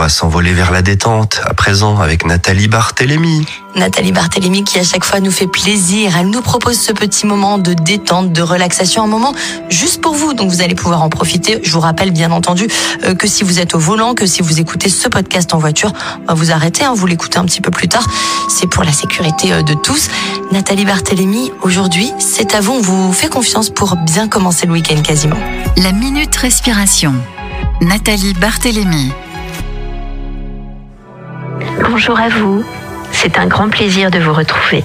va s'envoler vers la détente à présent avec Nathalie Barthélémy. Nathalie Barthélémy qui à chaque fois nous fait plaisir. Elle nous propose ce petit moment de détente, de relaxation, un moment juste pour vous. Donc vous allez pouvoir en profiter. Je vous rappelle bien entendu euh, que si vous êtes au volant, que si vous écoutez ce podcast en voiture, bah, vous arrêtez, hein, vous l'écoutez un petit peu plus tard. C'est pour la sécurité euh, de tous. Nathalie Barthélémy, aujourd'hui, c'est à vous. On vous fait confiance pour bien commencer le week-end quasiment. La Minute Respiration. Nathalie Barthélémy. Bonjour à vous, c'est un grand plaisir de vous retrouver.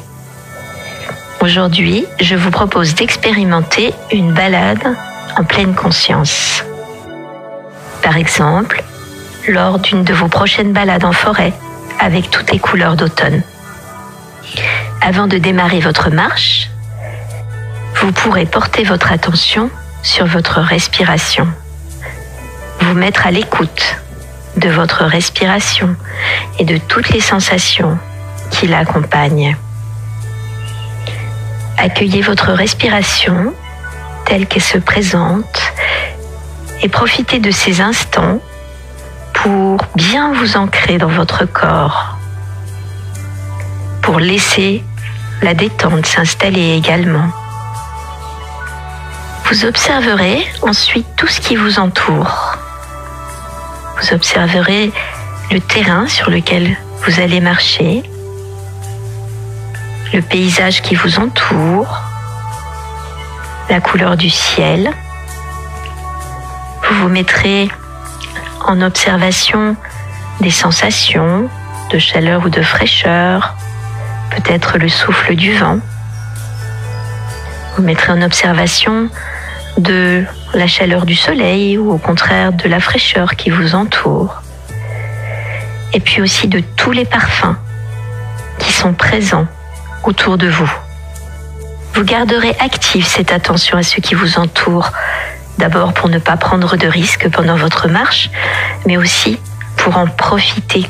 Aujourd'hui, je vous propose d'expérimenter une balade en pleine conscience. Par exemple, lors d'une de vos prochaines balades en forêt avec toutes les couleurs d'automne. Avant de démarrer votre marche, vous pourrez porter votre attention sur votre respiration. Vous mettre à l'écoute de votre respiration et de toutes les sensations qui l'accompagnent. Accueillez votre respiration telle qu'elle se présente et profitez de ces instants pour bien vous ancrer dans votre corps, pour laisser la détente s'installer également. Vous observerez ensuite tout ce qui vous entoure. Vous observerez le terrain sur lequel vous allez marcher, le paysage qui vous entoure, la couleur du ciel. Vous vous mettrez en observation des sensations de chaleur ou de fraîcheur, peut-être le souffle du vent. Vous mettrez en observation de la chaleur du soleil ou au contraire de la fraîcheur qui vous entoure. Et puis aussi de tous les parfums qui sont présents autour de vous. Vous garderez active cette attention à ce qui vous entoure, d'abord pour ne pas prendre de risques pendant votre marche, mais aussi pour en profiter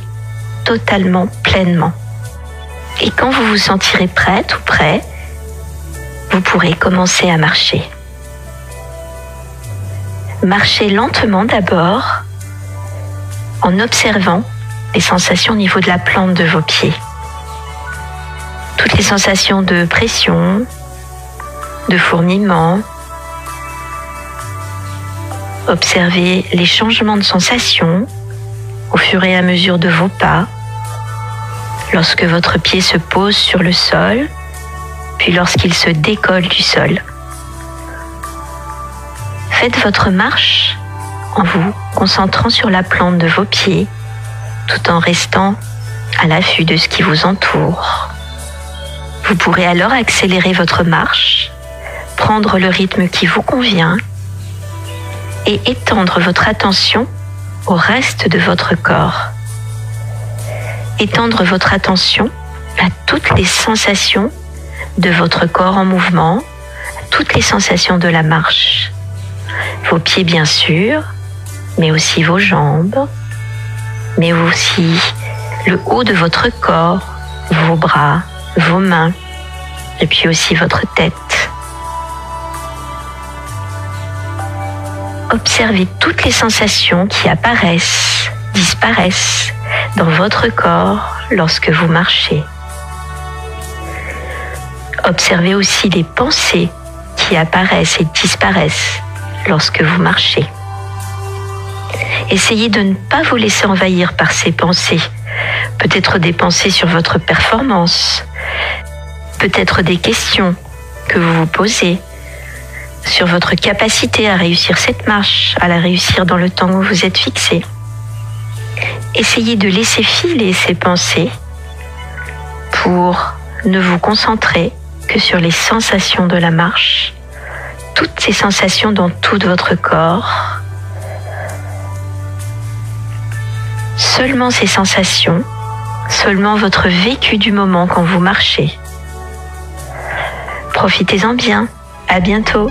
totalement, pleinement. Et quand vous vous sentirez prête ou prêt, vous pourrez commencer à marcher. Marchez lentement d'abord en observant les sensations au niveau de la plante de vos pieds. Toutes les sensations de pression, de fourmillement. Observez les changements de sensations au fur et à mesure de vos pas, lorsque votre pied se pose sur le sol, puis lorsqu'il se décolle du sol. Faites votre marche en vous concentrant sur la plante de vos pieds tout en restant à l'affût de ce qui vous entoure. Vous pourrez alors accélérer votre marche, prendre le rythme qui vous convient et étendre votre attention au reste de votre corps. Étendre votre attention à toutes les sensations de votre corps en mouvement, toutes les sensations de la marche. Vos pieds bien sûr, mais aussi vos jambes, mais aussi le haut de votre corps, vos bras, vos mains, et puis aussi votre tête. Observez toutes les sensations qui apparaissent, disparaissent dans votre corps lorsque vous marchez. Observez aussi les pensées qui apparaissent et disparaissent lorsque vous marchez. Essayez de ne pas vous laisser envahir par ces pensées. Peut-être des pensées sur votre performance, peut-être des questions que vous vous posez sur votre capacité à réussir cette marche, à la réussir dans le temps où vous êtes fixé. Essayez de laisser filer ces pensées pour ne vous concentrer que sur les sensations de la marche, toutes ces sensations dans tout votre corps. Seulement ces sensations, seulement votre vécu du moment quand vous marchez. Profitez-en bien. À bientôt.